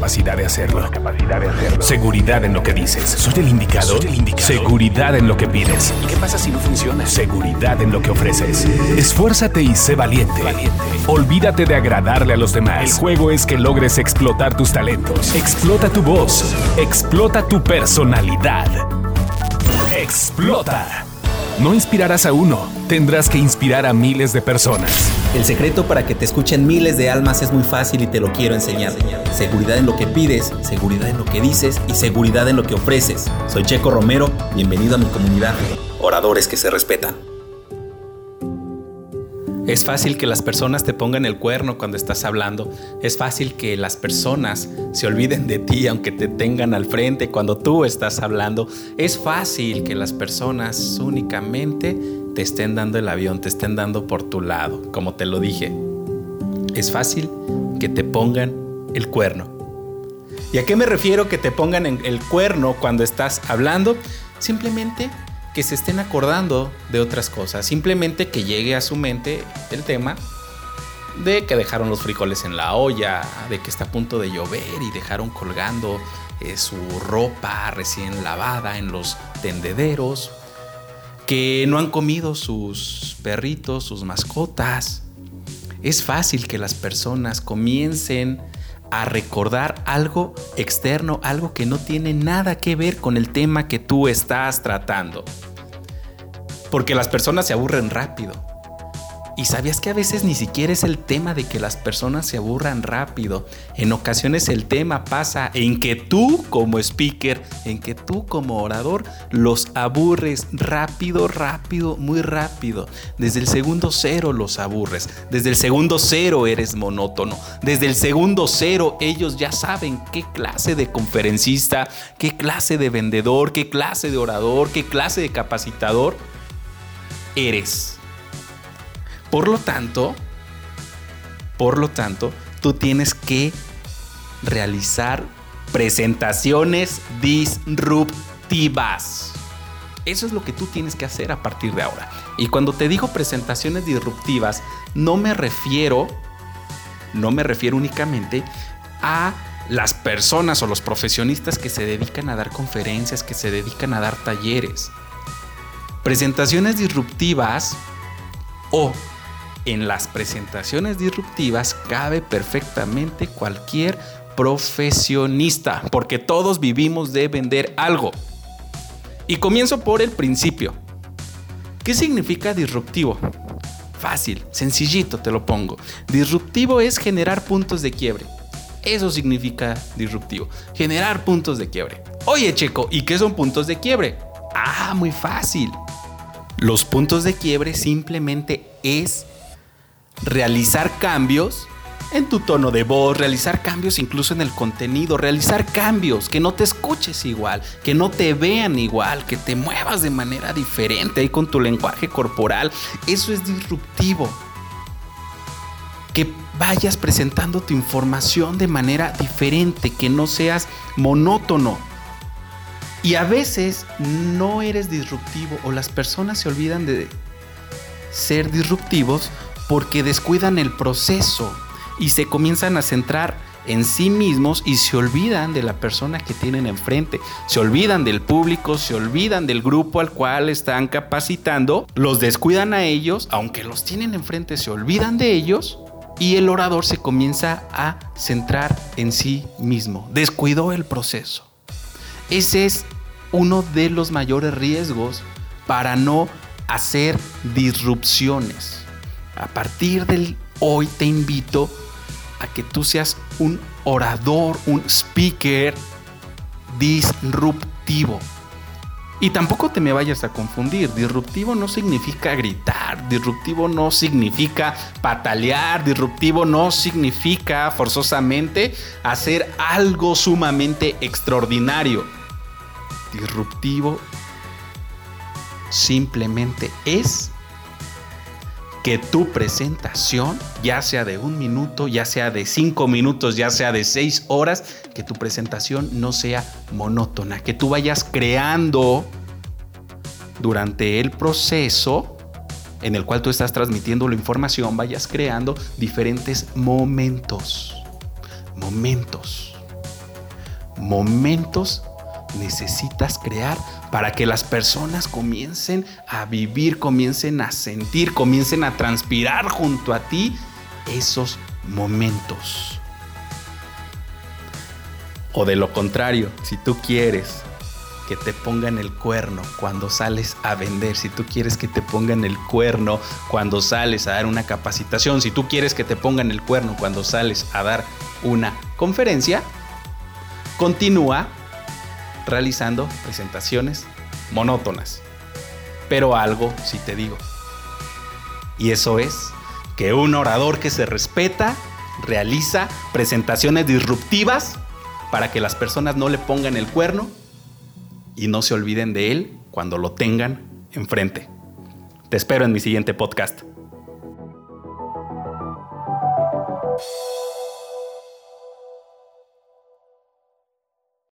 capacidad de hacerlo. Seguridad en lo que dices. ¿Soy el indicado? Seguridad en lo que pides. ¿Y qué pasa si no funciona? Seguridad en lo que ofreces. Esfuérzate y sé valiente. Olvídate de agradarle a los demás. El juego es que logres explotar tus talentos. Explota tu voz. Explota tu personalidad. Explota. No inspirarás a uno, tendrás que inspirar a miles de personas. El secreto para que te escuchen miles de almas es muy fácil y te lo quiero enseñar. Seguridad en lo que pides, seguridad en lo que dices y seguridad en lo que ofreces. Soy Checo Romero, bienvenido a mi comunidad. Oradores que se respetan. Es fácil que las personas te pongan el cuerno cuando estás hablando. Es fácil que las personas se olviden de ti aunque te tengan al frente cuando tú estás hablando. Es fácil que las personas únicamente te estén dando el avión, te estén dando por tu lado, como te lo dije. Es fácil que te pongan el cuerno. ¿Y a qué me refiero que te pongan el cuerno cuando estás hablando? Simplemente que se estén acordando de otras cosas. Simplemente que llegue a su mente el tema de que dejaron los frijoles en la olla, de que está a punto de llover y dejaron colgando eh, su ropa recién lavada en los tendederos, que no han comido sus perritos, sus mascotas. Es fácil que las personas comiencen a recordar algo externo, algo que no tiene nada que ver con el tema que tú estás tratando. Porque las personas se aburren rápido. ¿Y sabías que a veces ni siquiera es el tema de que las personas se aburran rápido? En ocasiones el tema pasa en que tú como speaker, en que tú como orador los aburres rápido, rápido, muy rápido. Desde el segundo cero los aburres. Desde el segundo cero eres monótono. Desde el segundo cero ellos ya saben qué clase de conferencista, qué clase de vendedor, qué clase de orador, qué clase de capacitador eres. Por lo tanto, por lo tanto, tú tienes que realizar presentaciones disruptivas. Eso es lo que tú tienes que hacer a partir de ahora. Y cuando te digo presentaciones disruptivas, no me refiero, no me refiero únicamente a las personas o los profesionistas que se dedican a dar conferencias, que se dedican a dar talleres. Presentaciones disruptivas o en las presentaciones disruptivas cabe perfectamente cualquier profesionista, porque todos vivimos de vender algo. Y comienzo por el principio. ¿Qué significa disruptivo? Fácil, sencillito te lo pongo. Disruptivo es generar puntos de quiebre. Eso significa disruptivo, generar puntos de quiebre. Oye Checo, ¿y qué son puntos de quiebre? Ah, muy fácil. Los puntos de quiebre simplemente es realizar cambios en tu tono de voz, realizar cambios incluso en el contenido, realizar cambios, que no te escuches igual, que no te vean igual, que te muevas de manera diferente ahí con tu lenguaje corporal. Eso es disruptivo. Que vayas presentando tu información de manera diferente, que no seas monótono. Y a veces no eres disruptivo o las personas se olvidan de ser disruptivos porque descuidan el proceso y se comienzan a centrar en sí mismos y se olvidan de la persona que tienen enfrente, se olvidan del público, se olvidan del grupo al cual están capacitando, los descuidan a ellos, aunque los tienen enfrente, se olvidan de ellos y el orador se comienza a centrar en sí mismo, descuidó el proceso. Ese es uno de los mayores riesgos para no hacer disrupciones a partir del hoy te invito a que tú seas un orador, un speaker disruptivo. Y tampoco te me vayas a confundir, disruptivo no significa gritar, disruptivo no significa patalear, disruptivo no significa forzosamente hacer algo sumamente extraordinario. Disruptivo simplemente es que tu presentación, ya sea de un minuto, ya sea de cinco minutos, ya sea de seis horas, que tu presentación no sea monótona, que tú vayas creando durante el proceso en el cual tú estás transmitiendo la información, vayas creando diferentes momentos. Momentos. momentos necesitas crear para que las personas comiencen a vivir, comiencen a sentir, comiencen a transpirar junto a ti esos momentos. O de lo contrario, si tú quieres que te pongan el cuerno cuando sales a vender, si tú quieres que te pongan el cuerno cuando sales a dar una capacitación, si tú quieres que te pongan el cuerno cuando sales a dar una conferencia, continúa realizando presentaciones monótonas. Pero algo sí te digo. Y eso es que un orador que se respeta realiza presentaciones disruptivas para que las personas no le pongan el cuerno y no se olviden de él cuando lo tengan enfrente. Te espero en mi siguiente podcast.